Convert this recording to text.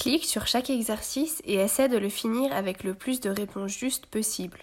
Clique sur chaque exercice et essaie de le finir avec le plus de réponses justes possible.